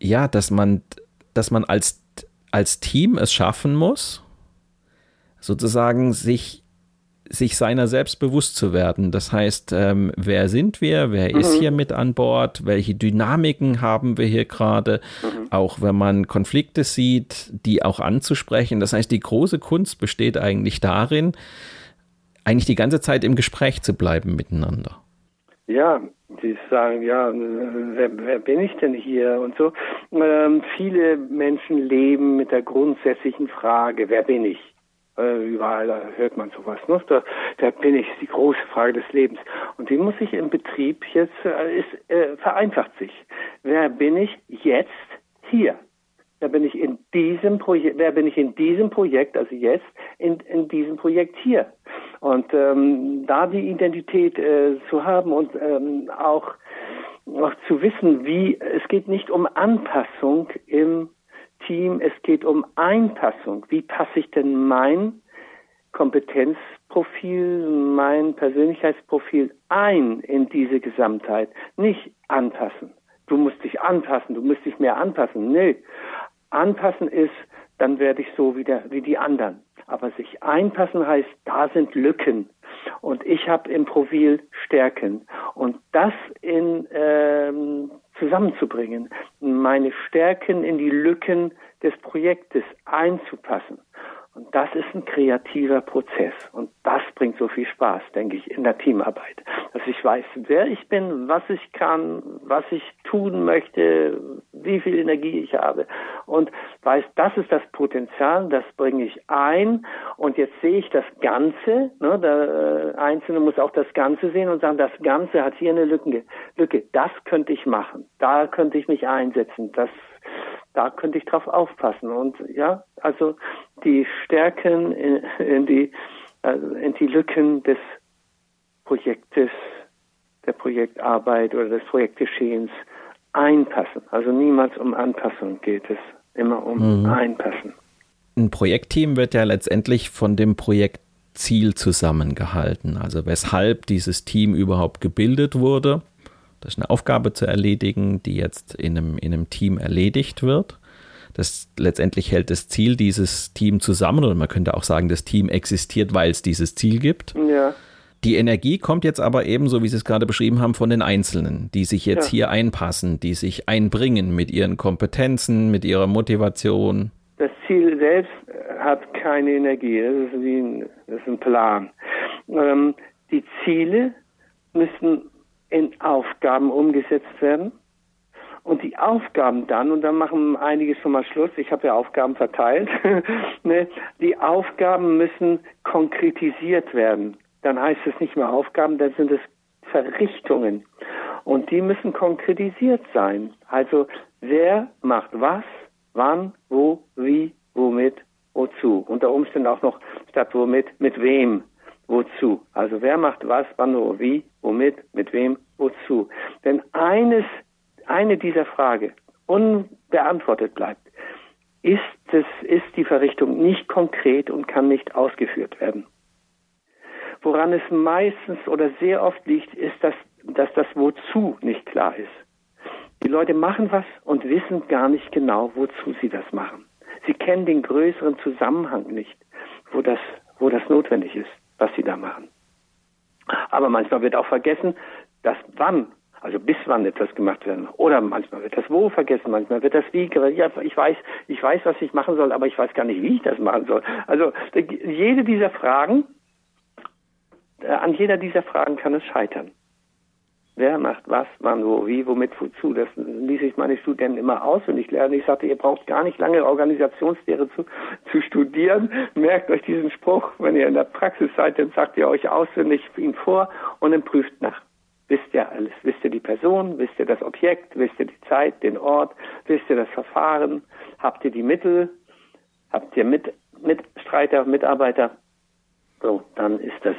ja, dass man, dass man als, als Team es schaffen muss, sozusagen sich, sich seiner selbst bewusst zu werden. Das heißt, ähm, wer sind wir, wer mhm. ist hier mit an Bord, welche Dynamiken haben wir hier gerade, mhm. auch wenn man Konflikte sieht, die auch anzusprechen. Das heißt, die große Kunst besteht eigentlich darin, eigentlich die ganze Zeit im Gespräch zu bleiben miteinander. Ja, die sagen, ja, wer, wer bin ich denn hier und so. Ähm, viele Menschen leben mit der grundsätzlichen Frage, wer bin ich? Äh, überall hört man sowas. Ne? Da, da bin ich, die große Frage des Lebens. Und die muss sich im Betrieb jetzt, äh, ist, äh, vereinfacht sich. Wer bin ich jetzt hier? Wer bin ich in diesem Projekt, wer bin ich in diesem Projekt, also jetzt, in, in diesem Projekt hier? Und ähm, da die Identität äh, zu haben und ähm, auch, auch zu wissen, wie, es geht nicht um Anpassung im Team, es geht um Einpassung. Wie passe ich denn mein Kompetenzprofil, mein Persönlichkeitsprofil ein in diese Gesamtheit? Nicht anpassen. Du musst dich anpassen, du musst dich mehr anpassen. Nö. Anpassen ist, dann werde ich so wie, der, wie die anderen. Aber sich einpassen heißt, da sind Lücken. Und ich habe im Profil Stärken. Und das in, ähm, zusammenzubringen, meine Stärken in die Lücken des Projektes einzupassen. Und das ist ein kreativer Prozess. Und das bringt so viel Spaß, denke ich, in der Teamarbeit. Dass ich weiß, wer ich bin, was ich kann, was ich tun möchte, wie viel Energie ich habe. Und weiß, das ist das Potenzial, das bringe ich ein. Und jetzt sehe ich das Ganze. Ne, der äh, Einzelne muss auch das Ganze sehen und sagen, das Ganze hat hier eine Lücke. Lücke. Das könnte ich machen. Da könnte ich mich einsetzen. Das da könnte ich drauf aufpassen. Und ja, also die Stärken in, in die, also in die Lücken des Projektes, der Projektarbeit oder des Projektgeschehens einpassen. Also niemals um Anpassung geht es, immer um mhm. Einpassen. Ein Projektteam wird ja letztendlich von dem Projektziel zusammengehalten. Also weshalb dieses Team überhaupt gebildet wurde das ist eine Aufgabe zu erledigen, die jetzt in einem, in einem Team erledigt wird. Das letztendlich hält das Ziel dieses Team zusammen oder man könnte auch sagen, das Team existiert, weil es dieses Ziel gibt. Ja. Die Energie kommt jetzt aber ebenso, wie Sie es gerade beschrieben haben, von den Einzelnen, die sich jetzt ja. hier einpassen, die sich einbringen mit ihren Kompetenzen, mit ihrer Motivation. Das Ziel selbst hat keine Energie, das ist, wie ein, das ist ein Plan. Ähm, die Ziele müssen in Aufgaben umgesetzt werden. Und die Aufgaben dann, und dann machen einige schon mal Schluss, ich habe ja Aufgaben verteilt, ne? die Aufgaben müssen konkretisiert werden. Dann heißt es nicht mehr Aufgaben, dann sind es Verrichtungen. Und die müssen konkretisiert sein. Also wer macht was, wann, wo, wie, womit, wozu. Unter Umständen auch noch statt womit, mit wem wozu. Also wer macht was, wann, wo, wie, womit, mit wem, wozu. Denn eines, eine dieser Frage unbeantwortet bleibt, ist, das, ist die Verrichtung nicht konkret und kann nicht ausgeführt werden. Woran es meistens oder sehr oft liegt, ist, dass, dass das Wozu nicht klar ist. Die Leute machen was und wissen gar nicht genau, wozu sie das machen. Sie kennen den größeren Zusammenhang nicht, wo das, wo das notwendig ist, was sie da machen. Aber manchmal wird auch vergessen, dass wann, also bis wann etwas gemacht werden. Oder manchmal wird das Wo vergessen, manchmal wird das Wie. Ja, ich weiß, ich weiß, was ich machen soll, aber ich weiß gar nicht, wie ich das machen soll. Also jede dieser Fragen, äh, an jeder dieser Fragen kann es scheitern. Wer macht was, wann, wo, wie, womit, wozu? Das ließ ich meine Studenten immer auswendig lernen. Ich sagte, ihr braucht gar nicht lange Organisationslehre zu, zu studieren. Merkt euch diesen Spruch, wenn ihr in der Praxis seid, dann sagt ihr euch auswendig ihn vor und dann prüft nach. Wisst ihr alles? Wisst ihr die Person? Wisst ihr das Objekt? Wisst ihr die Zeit, den Ort? Wisst ihr das Verfahren? Habt ihr die Mittel? Habt ihr mit, Mitstreiter, Mitarbeiter? So, dann ist das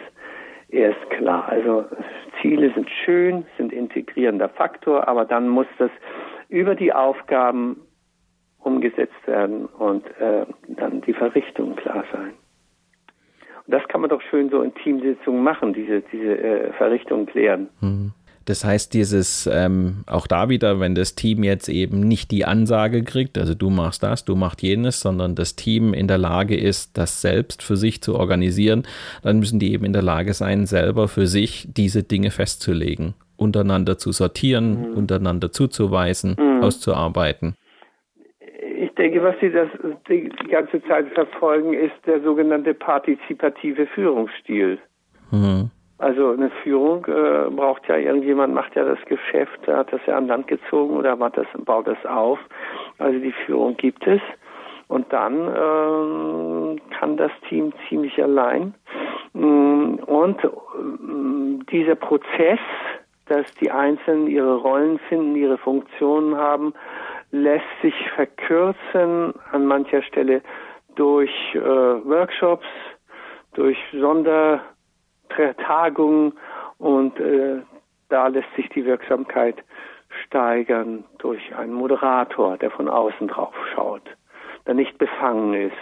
erst klar. Also Ziele sind schön, sind integrierender Faktor, aber dann muss das über die Aufgaben umgesetzt werden und äh, dann die Verrichtung klar sein. Und das kann man doch schön so in Teamsitzungen machen, diese, diese äh, Verrichtung klären. Mhm. Das heißt, dieses, ähm, auch da wieder, wenn das Team jetzt eben nicht die Ansage kriegt, also du machst das, du machst jenes, sondern das Team in der Lage ist, das selbst für sich zu organisieren, dann müssen die eben in der Lage sein, selber für sich diese Dinge festzulegen, untereinander zu sortieren, mhm. untereinander zuzuweisen, mhm. auszuarbeiten. Ich denke, was Sie das die ganze Zeit verfolgen, ist der sogenannte partizipative Führungsstil. Mhm. Also eine Führung äh, braucht ja irgendjemand, macht ja das Geschäft, hat das ja an Land gezogen oder macht das, baut das auf. Also die Führung gibt es. Und dann ähm, kann das Team ziemlich allein. Mm, und ähm, dieser Prozess, dass die Einzelnen ihre Rollen finden, ihre Funktionen haben, lässt sich verkürzen an mancher Stelle durch äh, Workshops, durch Sonder Tagungen und äh, da lässt sich die Wirksamkeit steigern durch einen Moderator, der von außen drauf schaut, der nicht befangen ist,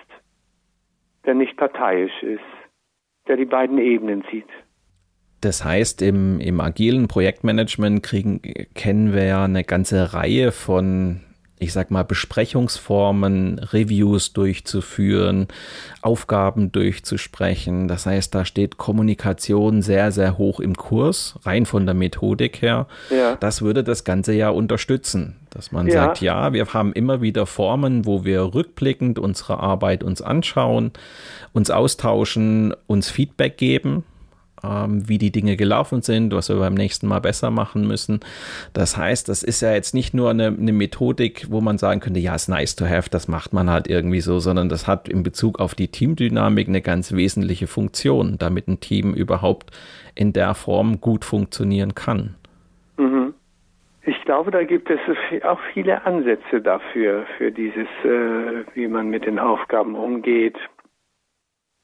der nicht parteiisch ist, der die beiden Ebenen sieht. Das heißt, im, im agilen Projektmanagement kriegen, kennen wir ja eine ganze Reihe von ich sag mal, Besprechungsformen, Reviews durchzuführen, Aufgaben durchzusprechen. Das heißt, da steht Kommunikation sehr, sehr hoch im Kurs, rein von der Methodik her. Ja. Das würde das Ganze ja unterstützen, dass man ja. sagt, ja, wir haben immer wieder Formen, wo wir rückblickend unsere Arbeit uns anschauen, uns austauschen, uns Feedback geben ähm, wie die Dinge gelaufen sind, was wir beim nächsten Mal besser machen müssen. Das heißt, das ist ja jetzt nicht nur eine, eine Methodik, wo man sagen könnte, ja, ist nice to have, das macht man halt irgendwie so, sondern das hat in Bezug auf die Teamdynamik eine ganz wesentliche Funktion, damit ein Team überhaupt in der Form gut funktionieren kann. Mhm. Ich glaube, da gibt es auch viele Ansätze dafür, für dieses, äh, wie man mit den Aufgaben umgeht,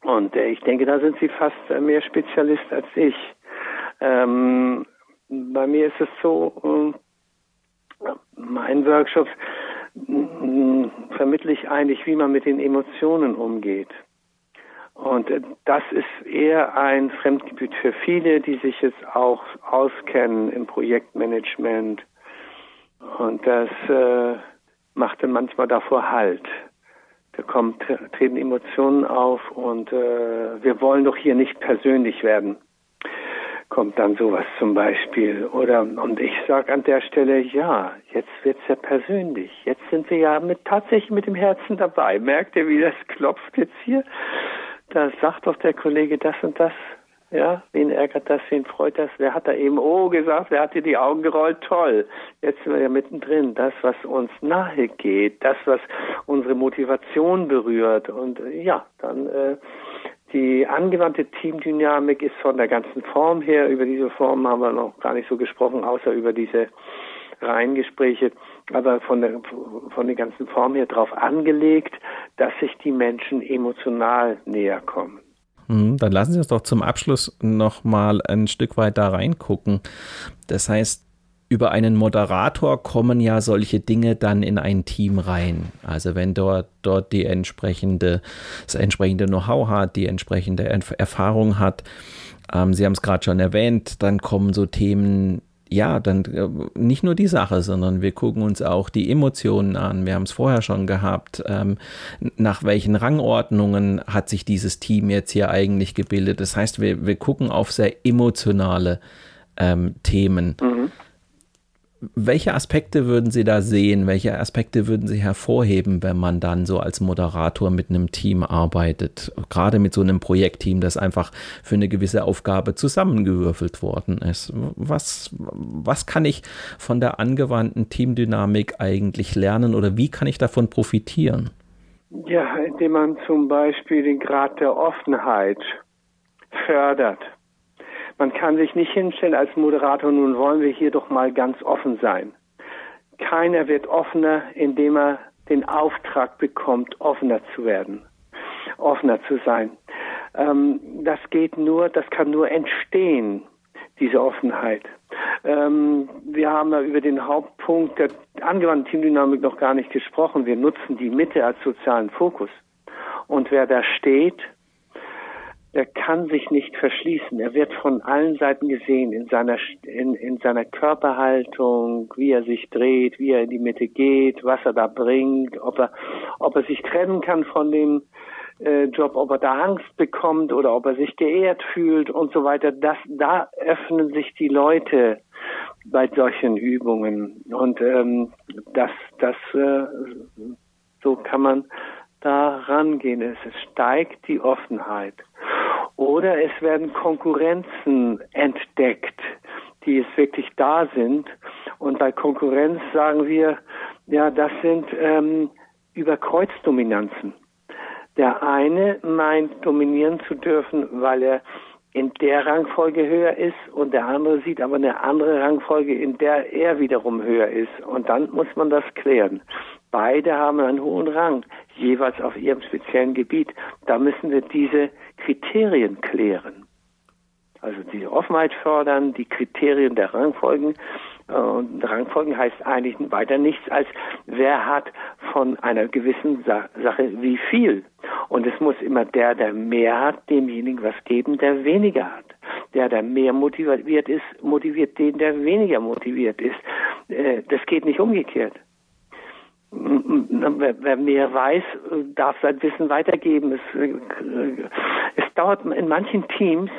und äh, ich denke, da sind Sie fast äh, mehr Spezialist als ich. Ähm, bei mir ist es so, äh, meinen Workshops äh, vermittle ich eigentlich, wie man mit den Emotionen umgeht. Und das ist eher ein Fremdgebiet für viele, die sich jetzt auch auskennen im Projektmanagement. Und das äh, macht dann manchmal davor Halt da kommt, treten Emotionen auf und äh, wir wollen doch hier nicht persönlich werden. Kommt dann sowas zum Beispiel. Oder und ich sage an der Stelle, ja, jetzt wird's ja persönlich. Jetzt sind wir ja mit tatsächlich mit dem Herzen dabei. Merkt ihr, wie das klopft jetzt hier? Da sagt doch der Kollege das und das. Ja, wen ärgert das, wen freut das? Wer hat da eben Oh gesagt? Wer hat dir die Augen gerollt? Toll. Jetzt sind wir ja mittendrin. Das, was uns nahe geht, das, was unsere Motivation berührt. Und äh, ja, dann äh, die angewandte Teamdynamik ist von der ganzen Form her, über diese Form haben wir noch gar nicht so gesprochen, außer über diese Reingespräche, aber von der, von der ganzen Form her darauf angelegt, dass sich die Menschen emotional näher kommen. Hm, dann lassen Sie uns doch zum Abschluss noch mal ein Stück weit da reingucken. Das heißt, über einen Moderator kommen ja solche Dinge dann in ein Team rein. Also wenn dort, dort die entsprechende, das entsprechende Know-how hat, die entsprechende Erfahrung hat, ähm, Sie haben es gerade schon erwähnt, dann kommen so Themen ja, dann äh, nicht nur die Sache, sondern wir gucken uns auch die Emotionen an. Wir haben es vorher schon gehabt. Ähm, nach welchen Rangordnungen hat sich dieses Team jetzt hier eigentlich gebildet? Das heißt, wir, wir gucken auf sehr emotionale ähm, Themen. Mhm. Welche Aspekte würden Sie da sehen? Welche Aspekte würden Sie hervorheben, wenn man dann so als Moderator mit einem Team arbeitet? Gerade mit so einem Projektteam, das einfach für eine gewisse Aufgabe zusammengewürfelt worden ist. Was, was kann ich von der angewandten Teamdynamik eigentlich lernen oder wie kann ich davon profitieren? Ja, indem man zum Beispiel den Grad der Offenheit fördert man kann sich nicht hinstellen als Moderator, nun wollen wir hier doch mal ganz offen sein. Keiner wird offener, indem er den Auftrag bekommt, offener zu werden, offener zu sein. Ähm, das geht nur, das kann nur entstehen, diese Offenheit. Ähm, wir haben ja über den Hauptpunkt der angewandten Teamdynamik noch gar nicht gesprochen. Wir nutzen die Mitte als sozialen Fokus. Und wer da steht, er kann sich nicht verschließen. Er wird von allen Seiten gesehen in seiner, in, in seiner Körperhaltung, wie er sich dreht, wie er in die Mitte geht, was er da bringt, ob er, ob er sich trennen kann von dem äh, Job, ob er da Angst bekommt oder ob er sich geehrt fühlt und so weiter. Das, da öffnen sich die Leute bei solchen Übungen und ähm, das, das, äh, so kann man da rangehen. Es steigt die Offenheit. Oder es werden Konkurrenzen entdeckt, die es wirklich da sind. Und bei Konkurrenz sagen wir, ja, das sind ähm, Überkreuzdominanzen. Der eine meint dominieren zu dürfen, weil er in der Rangfolge höher ist und der andere sieht aber eine andere Rangfolge, in der er wiederum höher ist. Und dann muss man das klären. Beide haben einen hohen Rang, jeweils auf ihrem speziellen Gebiet. Da müssen wir diese Kriterien klären. Also die Offenheit fördern, die Kriterien der Rangfolgen. Und Rangfolgen heißt eigentlich weiter nichts als, wer hat von einer gewissen Sache wie viel. Und es muss immer der, der mehr hat, demjenigen was geben, der weniger hat. Der, der mehr motiviert ist, motiviert den, der weniger motiviert ist. Äh, das geht nicht umgekehrt. Wer mehr weiß, darf sein Wissen weitergeben. Es, es dauert in manchen Teams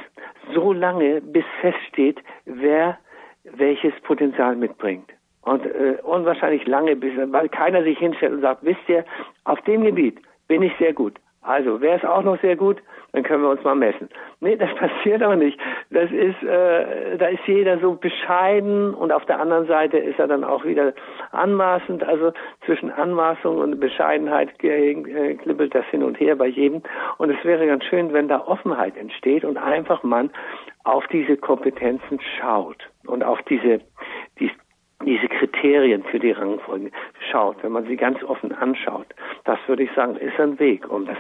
so lange, bis feststeht, wer welches Potenzial mitbringt. Und äh, unwahrscheinlich lange, bis, weil keiner sich hinstellt und sagt, wisst ihr, auf dem Gebiet bin ich sehr gut. Also, wer ist auch noch sehr gut? Dann können wir uns mal messen. Nee, das passiert auch nicht. Das ist, äh, da ist jeder so bescheiden und auf der anderen Seite ist er dann auch wieder anmaßend. Also zwischen Anmaßung und Bescheidenheit äh, klippelt das hin und her bei jedem. Und es wäre ganz schön, wenn da Offenheit entsteht und einfach man auf diese Kompetenzen schaut und auf diese, die, diese Kriterien für die Rangfolge schaut, wenn man sie ganz offen anschaut. Das würde ich sagen, ist ein Weg, um das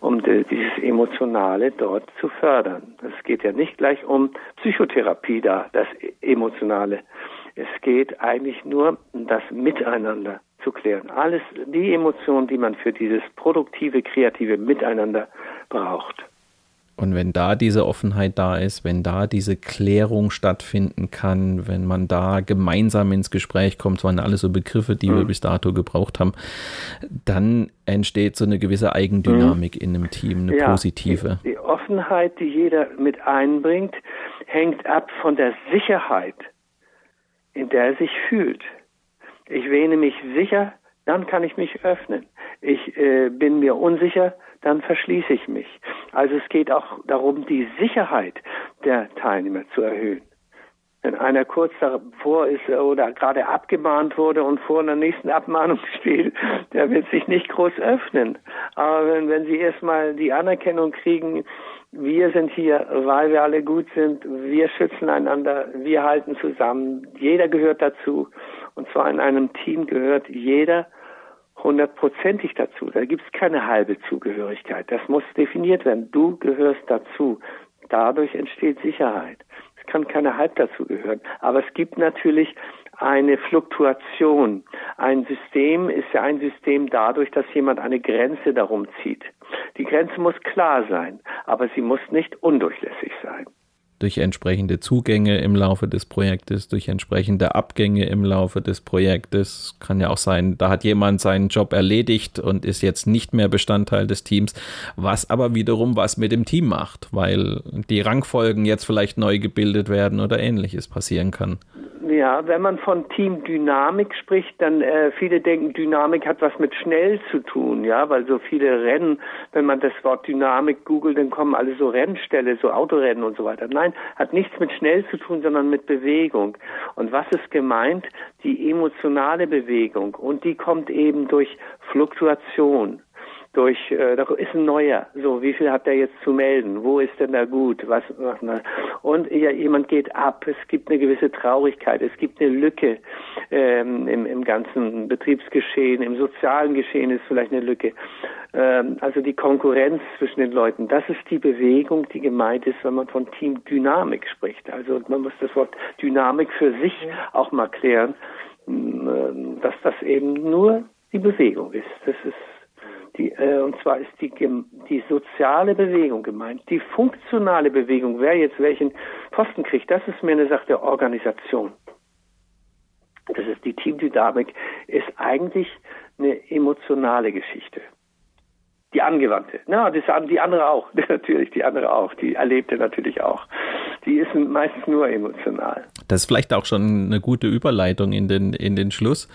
um dieses Emotionale dort zu fördern. Es geht ja nicht gleich um Psychotherapie da, das Emotionale. Es geht eigentlich nur um das Miteinander zu klären. Alles, die Emotionen, die man für dieses produktive, kreative Miteinander braucht. Und wenn da diese Offenheit da ist, wenn da diese Klärung stattfinden kann, wenn man da gemeinsam ins Gespräch kommt, das waren alles so Begriffe, die mhm. wir bis dato gebraucht haben, dann entsteht so eine gewisse Eigendynamik mhm. in einem Team, eine ja, positive. Die, die Offenheit, die jeder mit einbringt, hängt ab von der Sicherheit, in der er sich fühlt. Ich wähne mich sicher, dann kann ich mich öffnen. Ich äh, bin mir unsicher, dann verschließe ich mich. Also es geht auch darum, die Sicherheit der Teilnehmer zu erhöhen. Wenn einer kurz davor ist oder gerade abgemahnt wurde und vor einer nächsten Abmahnung steht, der wird sich nicht groß öffnen. Aber wenn, wenn sie erstmal die Anerkennung kriegen, wir sind hier, weil wir alle gut sind, wir schützen einander, wir halten zusammen, jeder gehört dazu. Und zwar in einem Team gehört jeder hundertprozentig dazu. Da gibt es keine halbe Zugehörigkeit. Das muss definiert werden. Du gehörst dazu. Dadurch entsteht Sicherheit. Es kann keiner halb dazugehören. Aber es gibt natürlich eine Fluktuation. Ein System ist ja ein System dadurch, dass jemand eine Grenze darum zieht. Die Grenze muss klar sein, aber sie muss nicht undurchlässig sein durch entsprechende Zugänge im Laufe des Projektes, durch entsprechende Abgänge im Laufe des Projektes. Kann ja auch sein, da hat jemand seinen Job erledigt und ist jetzt nicht mehr Bestandteil des Teams, was aber wiederum was mit dem Team macht, weil die Rangfolgen jetzt vielleicht neu gebildet werden oder ähnliches passieren kann. Ja, wenn man von Teamdynamik spricht, dann äh, viele denken, Dynamik hat was mit schnell zu tun, ja, weil so viele Rennen, wenn man das Wort Dynamik googelt, dann kommen alle so Rennställe, so Autorennen und so weiter. Nein, hat nichts mit schnell zu tun, sondern mit Bewegung. Und was ist gemeint? Die emotionale Bewegung. Und die kommt eben durch Fluktuation durch, äh, da ist ein neuer. So, wie viel hat der jetzt zu melden? Wo ist denn da gut? Was macht man? Und ja, jemand geht ab. Es gibt eine gewisse Traurigkeit. Es gibt eine Lücke ähm, im, im ganzen Betriebsgeschehen, im sozialen Geschehen ist vielleicht eine Lücke. Ähm, also die Konkurrenz zwischen den Leuten. Das ist die Bewegung, die gemeint ist, wenn man von Teamdynamik spricht. Also man muss das Wort Dynamik für sich auch mal klären, äh, dass das eben nur die Bewegung ist. Das ist die, äh, und zwar ist die, die soziale Bewegung gemeint. Die funktionale Bewegung, wer jetzt welchen Posten kriegt, das ist mehr eine Sache der Organisation. Das ist die Teamdynamik, ist eigentlich eine emotionale Geschichte. Die angewandte. Na, das, die andere auch. natürlich, die andere auch. Die erlebte natürlich auch. Die ist meistens nur emotional. Das ist vielleicht auch schon eine gute Überleitung in den, in den Schluss.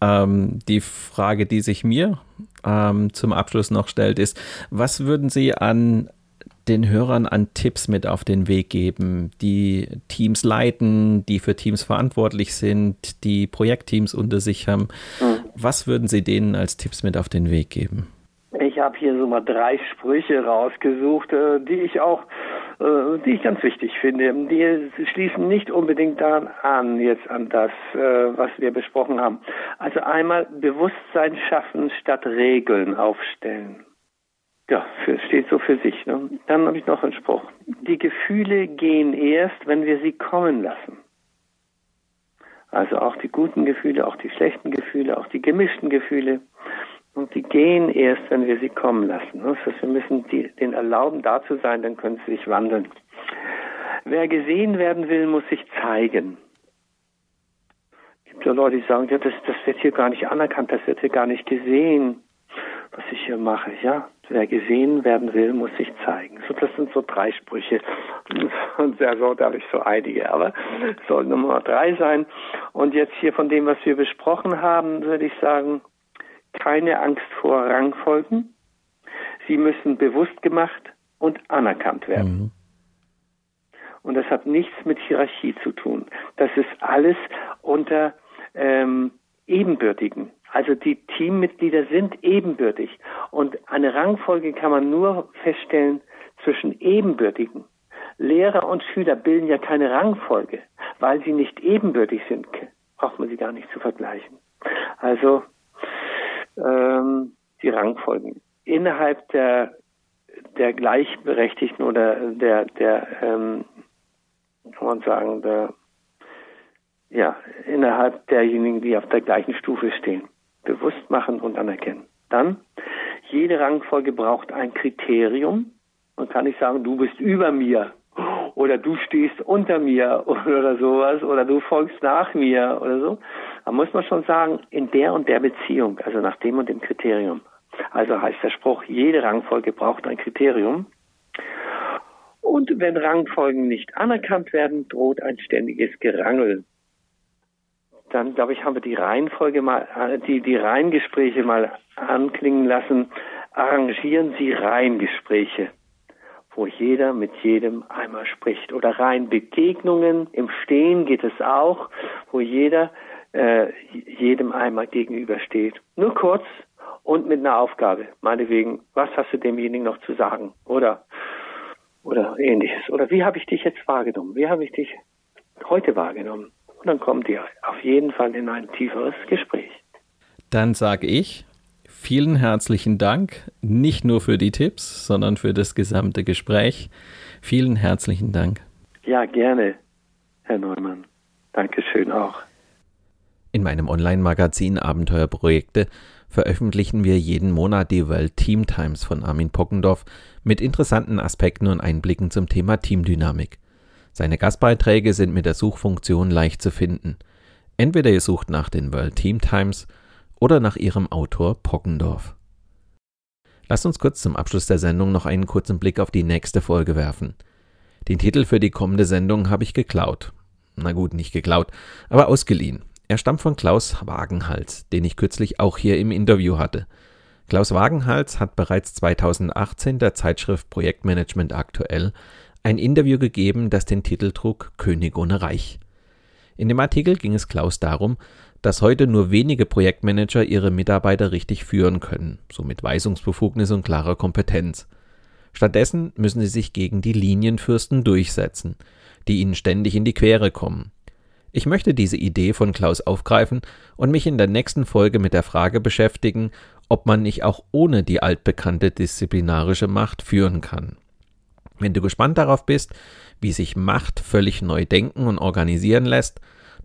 Ähm, die Frage, die sich mir ähm, zum Abschluss noch stellt, ist, was würden Sie an den Hörern an Tipps mit auf den Weg geben, die Teams leiten, die für Teams verantwortlich sind, die Projektteams unter sich haben? Mhm. Was würden Sie denen als Tipps mit auf den Weg geben? Ich habe hier so mal drei Sprüche rausgesucht, äh, die ich auch, äh, die ich ganz wichtig finde. Die schließen nicht unbedingt daran an, jetzt an das, äh, was wir besprochen haben. Also einmal Bewusstsein schaffen statt Regeln aufstellen. Ja, für, steht so für sich. Ne? Dann habe ich noch einen Spruch. Die Gefühle gehen erst, wenn wir sie kommen lassen. Also auch die guten Gefühle, auch die schlechten Gefühle, auch die gemischten Gefühle. Und die gehen erst, wenn wir sie kommen lassen. Das heißt, wir müssen die, den erlauben, da zu sein, dann können sie sich wandeln. Wer gesehen werden will, muss sich zeigen. Es gibt ja Leute, die sagen, ja, das, das wird hier gar nicht anerkannt, das wird hier gar nicht gesehen, was ich hier mache. Ja, wer gesehen werden will, muss sich zeigen. So, das sind so drei Sprüche. Und sehr so, da habe ich so einige, aber es soll Nummer drei sein. Und jetzt hier von dem, was wir besprochen haben, würde ich sagen, keine Angst vor Rangfolgen. Sie müssen bewusst gemacht und anerkannt werden. Mhm. Und das hat nichts mit Hierarchie zu tun. Das ist alles unter ähm, Ebenbürtigen. Also die Teammitglieder sind ebenbürtig. Und eine Rangfolge kann man nur feststellen zwischen Ebenbürtigen. Lehrer und Schüler bilden ja keine Rangfolge, weil sie nicht ebenbürtig sind. Braucht man sie gar nicht zu vergleichen. Also ähm, die Rangfolgen. Innerhalb der, der Gleichberechtigten oder der, der ähm, kann man sagen, der, ja, innerhalb derjenigen, die auf der gleichen Stufe stehen. Bewusst machen und anerkennen. Dann, jede Rangfolge braucht ein Kriterium. Man kann nicht sagen, du bist über mir oder du stehst unter mir oder sowas oder du folgst nach mir oder so. Da muss man schon sagen, in der und der Beziehung, also nach dem und dem Kriterium. Also heißt der Spruch, jede Rangfolge braucht ein Kriterium. Und wenn Rangfolgen nicht anerkannt werden, droht ein ständiges Gerangel. Dann, glaube ich, haben wir die Reihenfolge mal, äh, die, die Reihengespräche mal anklingen lassen. Arrangieren Sie Reihengespräche wo jeder mit jedem einmal spricht. Oder rein Begegnungen, im Stehen geht es auch, wo jeder äh, jedem einmal gegenübersteht. Nur kurz und mit einer Aufgabe. Meinetwegen, was hast du demjenigen noch zu sagen? Oder, oder ähnliches. Oder wie habe ich dich jetzt wahrgenommen? Wie habe ich dich heute wahrgenommen? Und dann kommt ihr auf jeden Fall in ein tieferes Gespräch. Dann sage ich, vielen herzlichen Dank, nicht nur für die Tipps, sondern für das gesamte Gespräch. Vielen herzlichen Dank. Ja, gerne. Herr Neumann. Dankeschön auch. In meinem Online-Magazin Abenteuerprojekte veröffentlichen wir jeden Monat die World Team Times von Armin Pockendorf mit interessanten Aspekten und Einblicken zum Thema Teamdynamik. Seine Gastbeiträge sind mit der Suchfunktion leicht zu finden. Entweder ihr sucht nach den World Team Times oder nach ihrem Autor Pockendorf. Lasst uns kurz zum Abschluss der Sendung noch einen kurzen Blick auf die nächste Folge werfen. Den Titel für die kommende Sendung habe ich geklaut. Na gut, nicht geklaut, aber ausgeliehen. Er stammt von Klaus Wagenhals, den ich kürzlich auch hier im Interview hatte. Klaus Wagenhals hat bereits 2018 der Zeitschrift Projektmanagement aktuell ein Interview gegeben, das den Titel trug König ohne Reich. In dem Artikel ging es Klaus darum, dass heute nur wenige Projektmanager ihre Mitarbeiter richtig führen können, so mit Weisungsbefugnis und klarer Kompetenz. Stattdessen müssen sie sich gegen die Linienfürsten durchsetzen, die ihnen ständig in die Quere kommen. Ich möchte diese Idee von Klaus aufgreifen und mich in der nächsten Folge mit der Frage beschäftigen, ob man nicht auch ohne die altbekannte disziplinarische Macht führen kann. Wenn du gespannt darauf bist, wie sich Macht völlig neu denken und organisieren lässt,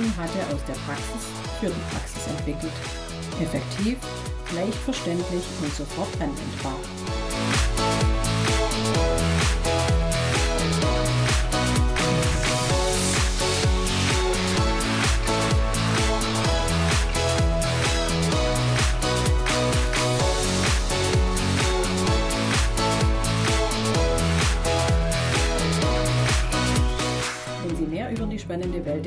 Methoden hat er aus der Praxis für die Praxis entwickelt. Effektiv, leicht verständlich und sofort anwendbar.